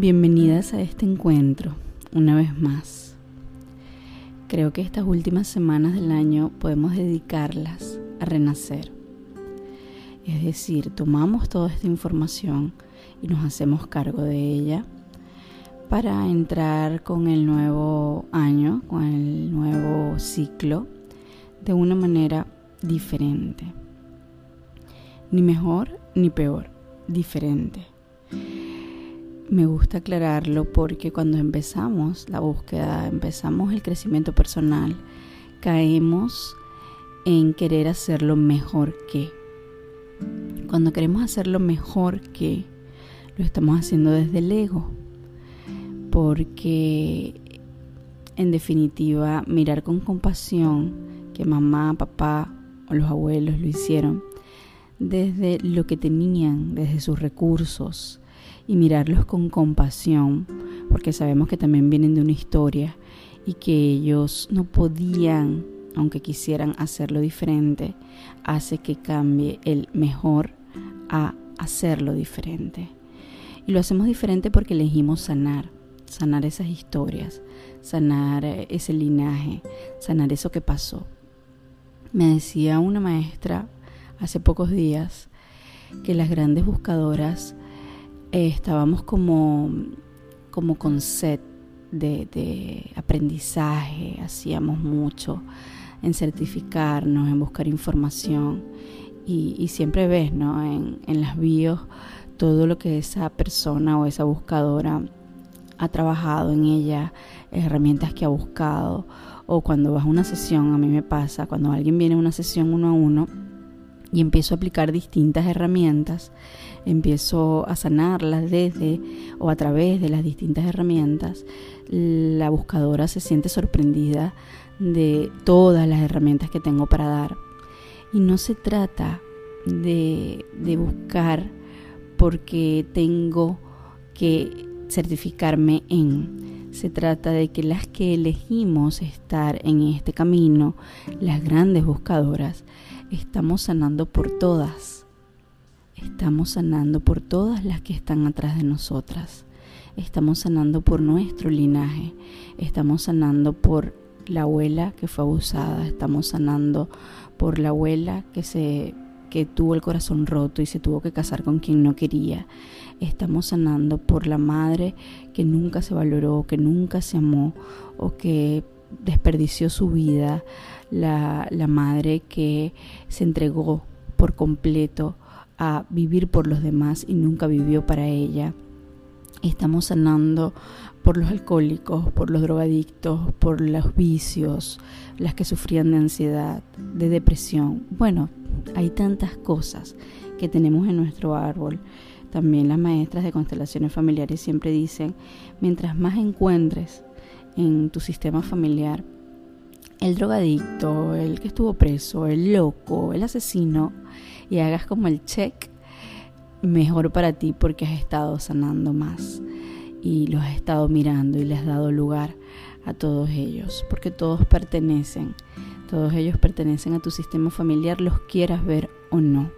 Bienvenidas a este encuentro, una vez más. Creo que estas últimas semanas del año podemos dedicarlas a renacer. Es decir, tomamos toda esta información y nos hacemos cargo de ella para entrar con el nuevo año, con el nuevo ciclo, de una manera diferente. Ni mejor ni peor, diferente me gusta aclararlo porque cuando empezamos la búsqueda, empezamos el crecimiento personal, caemos en querer hacerlo mejor que. Cuando queremos hacerlo mejor que, lo estamos haciendo desde el ego. Porque, en definitiva, mirar con compasión que mamá, papá o los abuelos lo hicieron desde lo que tenían, desde sus recursos, y mirarlos con compasión, porque sabemos que también vienen de una historia y que ellos no podían, aunque quisieran hacerlo diferente, hace que cambie el mejor a hacerlo diferente. Y lo hacemos diferente porque elegimos sanar, sanar esas historias, sanar ese linaje, sanar eso que pasó. Me decía una maestra hace pocos días que las grandes buscadoras eh, estábamos como, como con sed de, aprendizaje, hacíamos mucho en certificarnos, en buscar información y, siempre ves ¿no? en, en las bios todo lo que esa persona o esa buscadora ha trabajado en ella, herramientas que ha buscado, o cuando vas a una sesión, a mí me pasa, cuando alguien viene a una sesión uno a uno y empiezo a aplicar distintas herramientas, empiezo a sanarlas desde o a través de las distintas herramientas, la buscadora se siente sorprendida de todas las herramientas que tengo para dar. Y no se trata de, de buscar porque tengo que certificarme en. Se trata de que las que elegimos estar en este camino, las grandes buscadoras, estamos sanando por todas Estamos sanando por todas las que están atrás de nosotras. Estamos sanando por nuestro linaje. Estamos sanando por la abuela que fue abusada. Estamos sanando por la abuela que se que tuvo el corazón roto y se tuvo que casar con quien no quería. Estamos sanando por la madre que nunca se valoró, que nunca se amó o que desperdició su vida. La, la madre que se entregó por completo a vivir por los demás y nunca vivió para ella. Estamos sanando por los alcohólicos, por los drogadictos, por los vicios, las que sufrían de ansiedad, de depresión. Bueno, hay tantas cosas que tenemos en nuestro árbol. También las maestras de constelaciones familiares siempre dicen, mientras más encuentres en tu sistema familiar, el drogadicto, el que estuvo preso, el loco, el asesino, y hagas como el check, mejor para ti porque has estado sanando más y los has estado mirando y le has dado lugar a todos ellos, porque todos pertenecen, todos ellos pertenecen a tu sistema familiar, los quieras ver o no.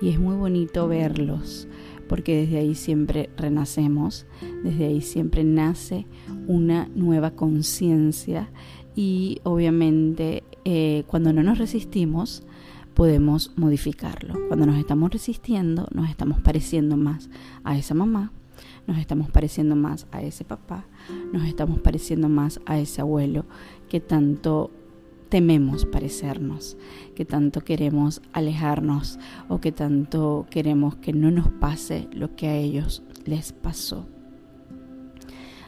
Y es muy bonito verlos, porque desde ahí siempre renacemos, desde ahí siempre nace una nueva conciencia y obviamente eh, cuando no nos resistimos, podemos modificarlo. Cuando nos estamos resistiendo, nos estamos pareciendo más a esa mamá, nos estamos pareciendo más a ese papá, nos estamos pareciendo más a ese abuelo que tanto tememos parecernos, que tanto queremos alejarnos o que tanto queremos que no nos pase lo que a ellos les pasó.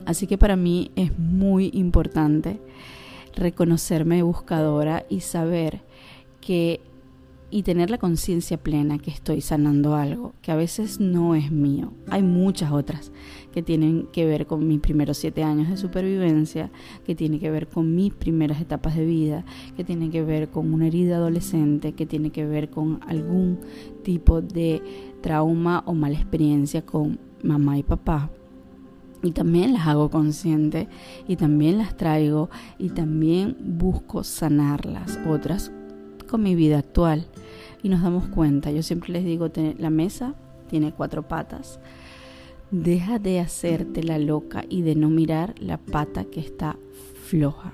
Así que para mí es muy importante reconocerme buscadora y saber que y tener la conciencia plena que estoy sanando algo, que a veces no es mío. Hay muchas otras que tienen que ver con mis primeros siete años de supervivencia, que tienen que ver con mis primeras etapas de vida, que tienen que ver con una herida adolescente, que tiene que ver con algún tipo de trauma o mala experiencia con mamá y papá. Y también las hago consciente y también las traigo y también busco sanarlas. Otras con mi vida actual y nos damos cuenta. Yo siempre les digo, la mesa tiene cuatro patas. deja de hacerte la loca y de no mirar la pata que está floja.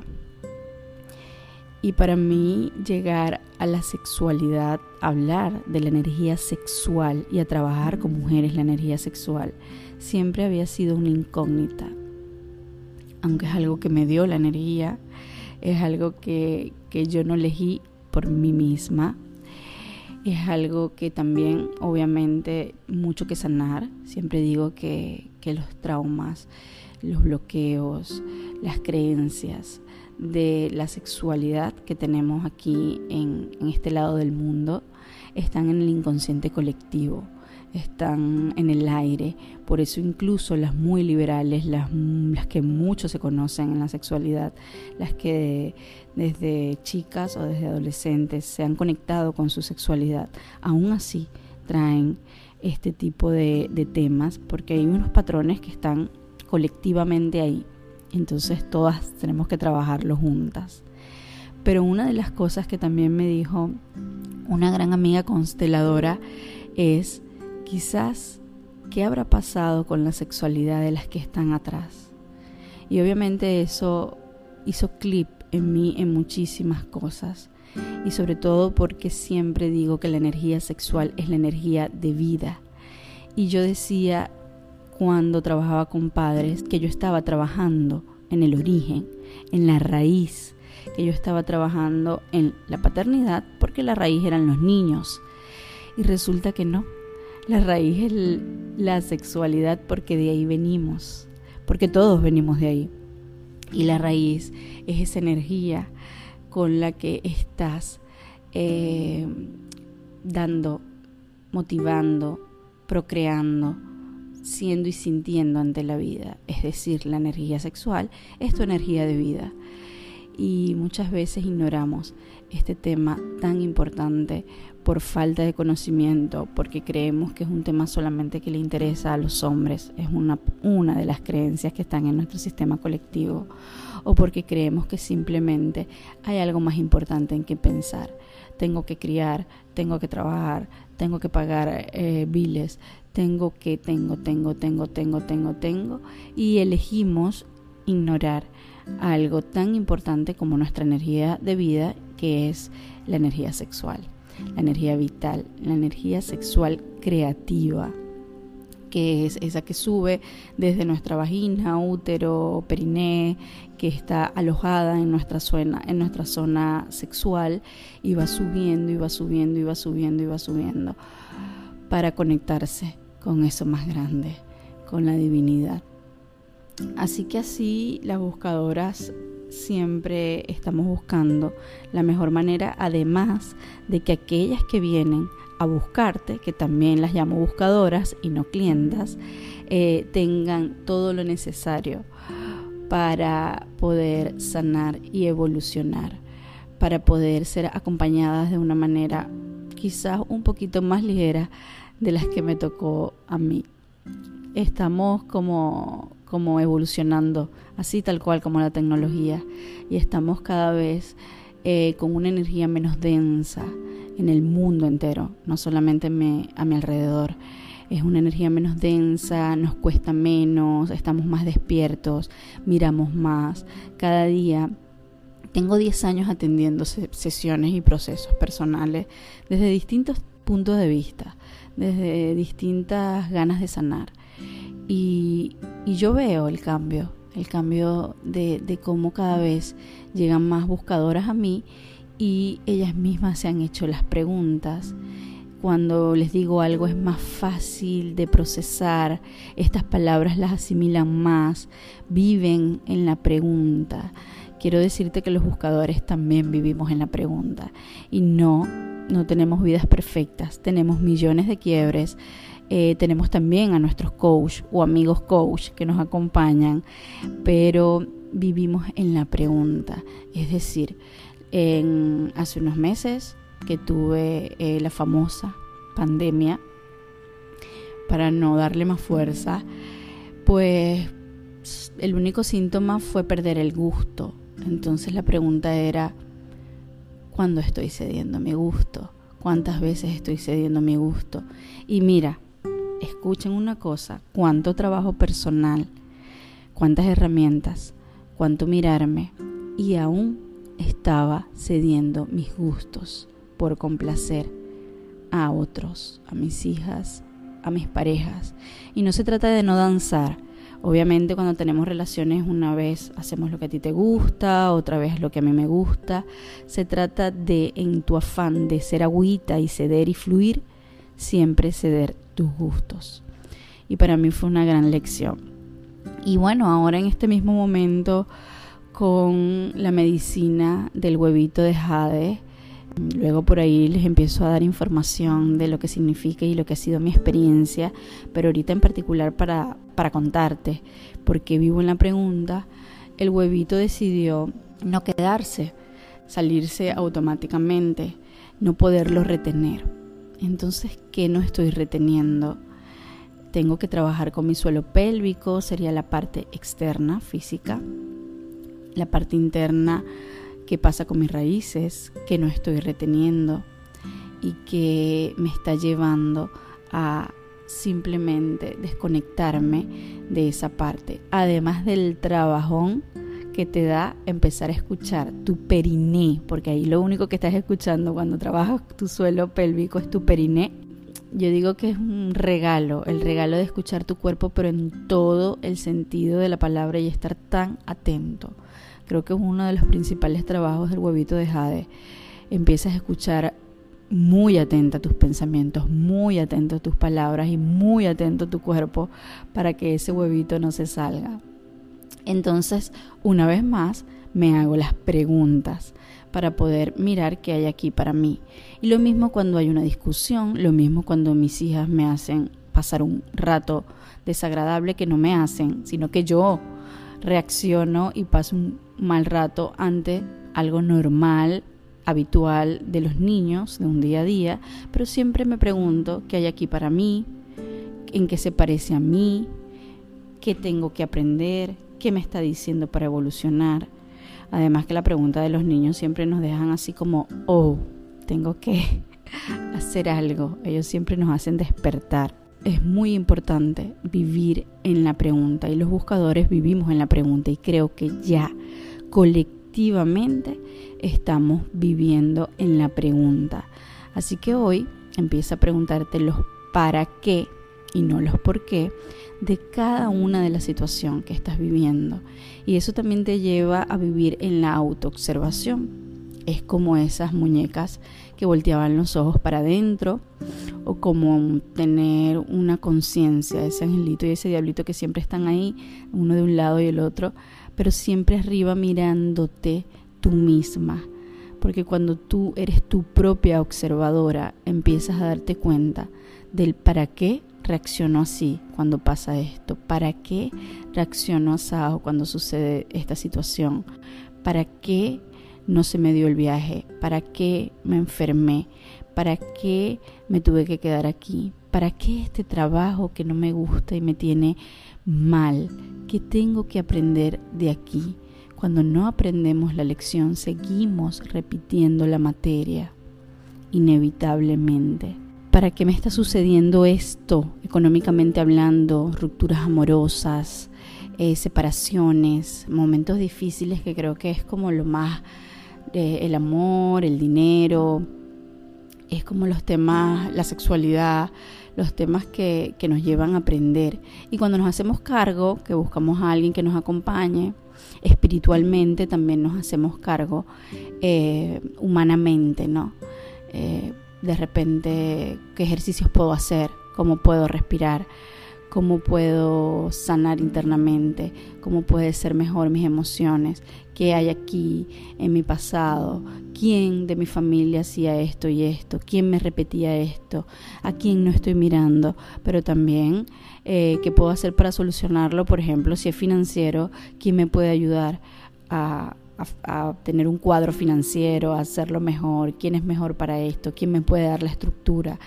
Y para mí llegar a la sexualidad, hablar de la energía sexual y a trabajar con mujeres la energía sexual, siempre había sido una incógnita. Aunque es algo que me dio la energía, es algo que, que yo no elegí por mí misma, es algo que también obviamente mucho que sanar. Siempre digo que, que los traumas, los bloqueos, las creencias, de la sexualidad que tenemos aquí en, este lado del mundo están en el inconsciente colectivo, están en el aire. Por eso incluso las muy liberales, las, las que mucho se conocen en la sexualidad, las que desde chicas o desde adolescentes se han conectado con su sexualidad, aún así traen este tipo de, de temas porque hay unos patrones que están colectivamente ahí entonces todas tenemos que trabajarlo juntas. Pero una de las cosas que también me dijo una gran amiga consteladora es quizás qué habrá pasado con la sexualidad de las que están atrás. Y obviamente eso hizo clip en mí en muchísimas cosas. Y sobre todo porque siempre digo que la energía sexual es la energía de vida. Y yo decía, cuando trabajaba con padres que yo estaba trabajando en el origen, en la raíz, que yo estaba trabajando en la paternidad porque la raíz eran los niños. Y resulta que no, la raíz es la sexualidad porque de ahí venimos, porque todos venimos de ahí. Y la raíz es esa energía con la que estás eh, dando, motivando, procreando, siendo y sintiendo ante la vida. Es decir, la energía sexual es tu energía de vida. Y muchas veces ignoramos este tema tan importante por falta de conocimiento, porque creemos que es un tema solamente que le interesa a los hombres, es una, una de las creencias que están en nuestro sistema colectivo, o porque creemos que simplemente hay algo más importante en que pensar. Tengo que criar, tengo que trabajar, tengo que pagar eh, biles, tengo que, tengo, tengo, tengo, tengo, tengo, tengo, y elegimos ignorar algo tan importante como nuestra energía de vida, que es la energía sexual, la energía vital, la energía sexual creativa que es esa que sube desde nuestra vagina, útero, periné, que está alojada en nuestra zona, en nuestra zona sexual y va subiendo y va subiendo y va subiendo y va subiendo para conectarse con eso más grande, con la divinidad. Así que así las buscadoras siempre estamos buscando la mejor manera, además de que aquellas que vienen a buscarte, que también las llamo buscadoras y no clientas, eh, tengan todo lo necesario para poder sanar y evolucionar, para poder ser acompañadas de una manera quizás un poquito más ligera de las que me tocó a mí. Estamos como, como evolucionando, así tal cual como la tecnología, y estamos cada vez eh, con una energía menos densa en el mundo entero, no solamente a mi alrededor. Es una energía menos densa, nos cuesta menos, estamos más despiertos, miramos más. Cada día tengo 10 años atendiendo sesiones y procesos personales desde distintos puntos de vista desde distintas ganas de sanar. Y, yo veo el cambio, el cambio de, cómo cada vez llegan más buscadoras a mí y ellas mismas se han hecho las preguntas. Cuando les digo algo es más fácil de procesar, estas palabras las asimilan más, viven en la pregunta. Quiero decirte que los buscadores también vivimos en la pregunta y no no tenemos vidas perfectas, tenemos millones de quiebres, eh, tenemos también a nuestros coach o amigos coach que nos acompañan, pero vivimos en la pregunta. Es decir, hace unos meses que tuve eh, la famosa pandemia, para no darle más fuerza, pues el único síntoma fue perder el gusto. Entonces la pregunta era, cuando estoy cediendo mi gusto, cuántas veces estoy cediendo mi gusto. Y mira, escuchen una cosa, cuánto trabajo personal, cuántas herramientas, cuánto mirarme y aún estaba cediendo mis gustos por complacer a otros, a mis hijas, a mis parejas. Y no se trata de no danzar. Obviamente cuando tenemos relaciones una vez hacemos lo que a ti te gusta, otra vez lo que a mí me gusta. Se trata de en tu afán de ser agüita y ceder y fluir, siempre ceder tus gustos. Y para mí fue una gran lección. Y bueno, ahora en este mismo momento con la medicina del huevito de jade, Luego por ahí les empiezo a dar información de lo que significa y lo que ha sido mi experiencia, pero ahorita en particular para, para contarte, porque vivo en la pregunta, el huevito decidió no quedarse, salirse automáticamente, no poderlo retener. Entonces, ¿qué no estoy reteniendo? Tengo que trabajar con mi suelo pélvico, sería la parte externa, física. La parte interna, ¿qué pasa con mis raíces? Que no estoy reteniendo y que me está llevando a simplemente desconectarme de esa parte. Además del trabajón que te da empezar a escuchar tu periné, porque ahí lo único que estás escuchando cuando trabajas tu suelo pélvico es tu periné. Yo digo que es un regalo, el regalo de escuchar tu cuerpo, pero en todo el sentido de la palabra y estar tan atento. Creo que es uno de los principales trabajos del huevito de Jade. Empiezas a escuchar muy atenta a tus pensamientos, muy atento a tus palabras y muy atento a tu cuerpo para que ese huevito no se salga. Entonces, una vez más, me hago las preguntas para poder mirar qué hay aquí para mí. Y lo mismo cuando hay una discusión, lo mismo cuando mis hijas me hacen pasar un rato desagradable que no me hacen, sino que yo reacciono y paso un mal rato ante algo normal, habitual de los niños, de un día a día, pero siempre me pregunto qué hay aquí para mí, en qué se parece a mí, qué tengo que aprender, qué me está diciendo para evolucionar. Además que la pregunta de los niños siempre nos dejan así como, oh, tengo que hacer algo. Ellos siempre nos hacen despertar. Es muy importante vivir en la pregunta y los buscadores vivimos en la pregunta y creo que ya colectivamente estamos viviendo en la pregunta. Así que hoy empieza a preguntarte los para qué y no los por qué de cada una de las situaciones que estás viviendo. Y eso también te lleva a vivir en la autoobservación. Es como esas muñecas que volteaban los ojos para adentro o como tener una conciencia, ese angelito y ese diablito que siempre están ahí, uno de un lado y el otro, pero siempre arriba mirándote tú misma. Porque cuando tú eres tu propia observadora, empiezas a darte cuenta del para qué reacciono así cuando pasa esto, para qué reacciono así cuando sucede esta situación, para qué no se me dio el viaje, para qué me enfermé, para qué me tuve que quedar aquí, para qué este trabajo que no me gusta y me tiene mal, qué tengo que aprender de aquí. Cuando no aprendemos la lección, seguimos repitiendo la materia, inevitablemente. ¿Para qué me está sucediendo esto, económicamente hablando, rupturas amorosas, eh, separaciones, momentos difíciles que creo que es como lo más, eh, el amor, el dinero, es como los temas, la sexualidad, los temas que, nos llevan a aprender. Y cuando nos hacemos cargo, que buscamos a alguien que nos acompañe, espiritualmente también nos hacemos cargo eh, humanamente, ¿no? De repente, ¿qué ejercicios puedo hacer? ¿Cómo puedo respirar? cómo puedo sanar internamente, cómo puede ser mejor mis emociones, qué hay aquí en mi pasado, quién de mi familia hacía esto y esto, quién me repetía esto, a quién no estoy mirando, pero también eh, qué puedo hacer para solucionarlo, por ejemplo, si es financiero, quién me puede ayudar a, a, tener un cuadro financiero, hacerlo mejor, quién es mejor para esto, quién me puede dar la estructura,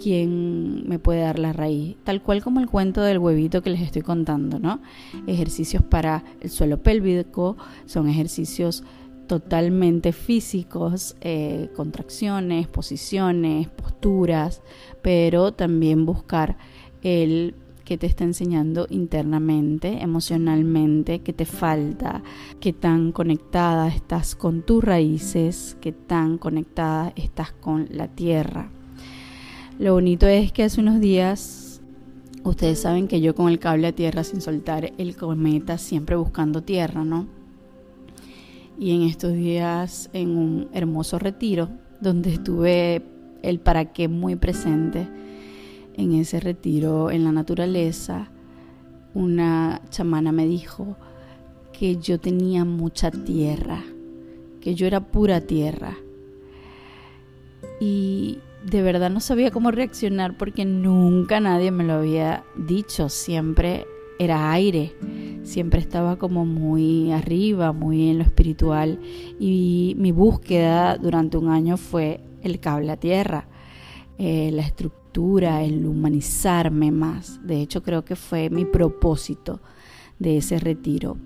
quién me puede dar la raíz, tal cual como el cuento del huevito que les estoy contando, ¿no? Ejercicios para el suelo pélvico son ejercicios totalmente físicos, eh, contracciones, posiciones, posturas, pero también buscar el que te está enseñando internamente, emocionalmente, que te falta, qué tan conectada estás con tus raíces, qué tan conectada estás con la tierra. Lo bonito es que hace unos días, ustedes saben que yo con el cable a tierra sin soltar el cometa, siempre buscando tierra, ¿no? Y en estos días, en un hermoso retiro, donde estuve el para qué muy presente, en ese retiro en la naturaleza, una chamana me dijo que yo tenía mucha tierra, que yo era pura tierra. Y de verdad no sabía cómo reaccionar porque nunca nadie me lo había dicho, siempre era aire, siempre estaba como muy arriba, muy en lo espiritual y mi búsqueda durante un año fue el cable a tierra, eh, la estructura el humanizarme más. De hecho, creo que fue mi propósito de ese retiro.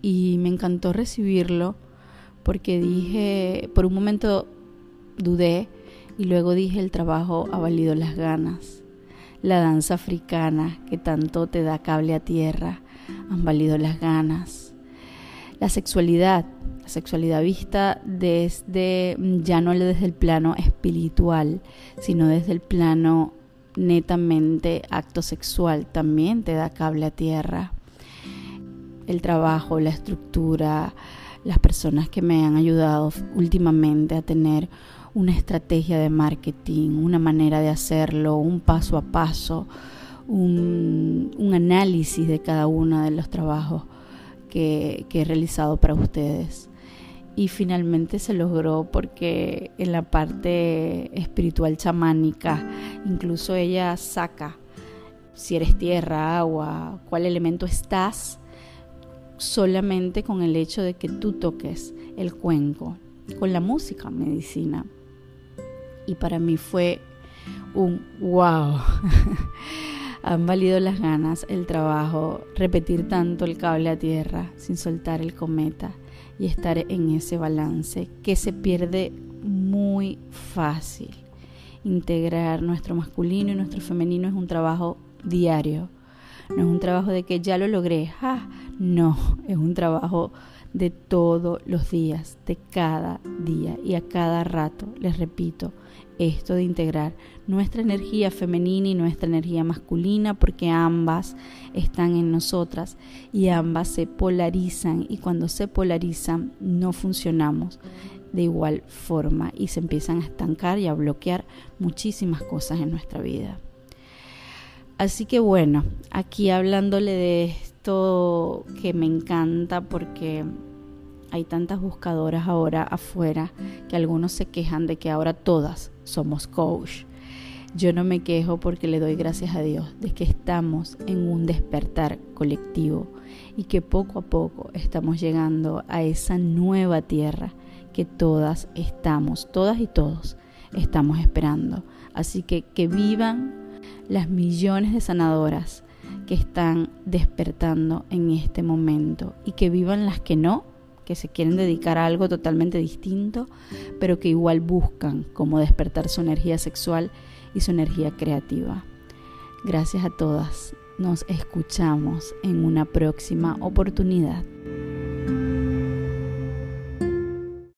Y me encantó recibirlo porque dije, por un momento dudé y luego dije, el trabajo ha valido las ganas. La danza africana que tanto te da cable a tierra, han valido las ganas. La sexualidad la sexualidad vista desde, ya no desde el plano espiritual, sino desde el plano netamente acto sexual, también te da cable a tierra. El trabajo, la estructura, las personas que me han ayudado últimamente a tener una estrategia de marketing, una manera de hacerlo, un paso a paso, un, análisis de cada uno de los trabajos que he realizado para ustedes y finalmente se logró porque en la parte espiritual chamánica incluso ella saca si eres tierra, agua, cuál elemento estás solamente con el hecho de que tú toques el cuenco, con la música medicina. Y para mí fue un wow. Han valido las ganas, el trabajo, repetir tanto el cable a tierra sin soltar el cometa y estar en ese balance que se pierde muy fácil. Integrar nuestro masculino y nuestro femenino es un trabajo diario. No es un trabajo de que ya lo logré. Ah, no, es un trabajo de todos los días, de cada día y a cada rato. Les repito, esto de integrar nuestra energía femenina y nuestra energía masculina, porque ambas están en nosotras y ambas se polarizan y cuando se polarizan no funcionamos de igual forma y se empiezan a estancar y a bloquear muchísimas cosas en nuestra vida. Así que bueno, aquí hablándole de esto que me encanta porque hay tantas buscadoras ahora afuera que algunos se quejan de que ahora todas somos coach. Yo no me quejo porque le doy gracias a Dios de que estamos en un despertar colectivo y que poco a poco estamos llegando a esa nueva tierra que todas estamos, todas y todos estamos esperando. Así que que vivan las millones de sanadoras que están despertando en este momento y que vivan las que no que se quieren dedicar a algo totalmente distinto, pero que igual buscan cómo despertar su energía sexual y su energía creativa. Gracias a todas. Nos escuchamos en una próxima oportunidad.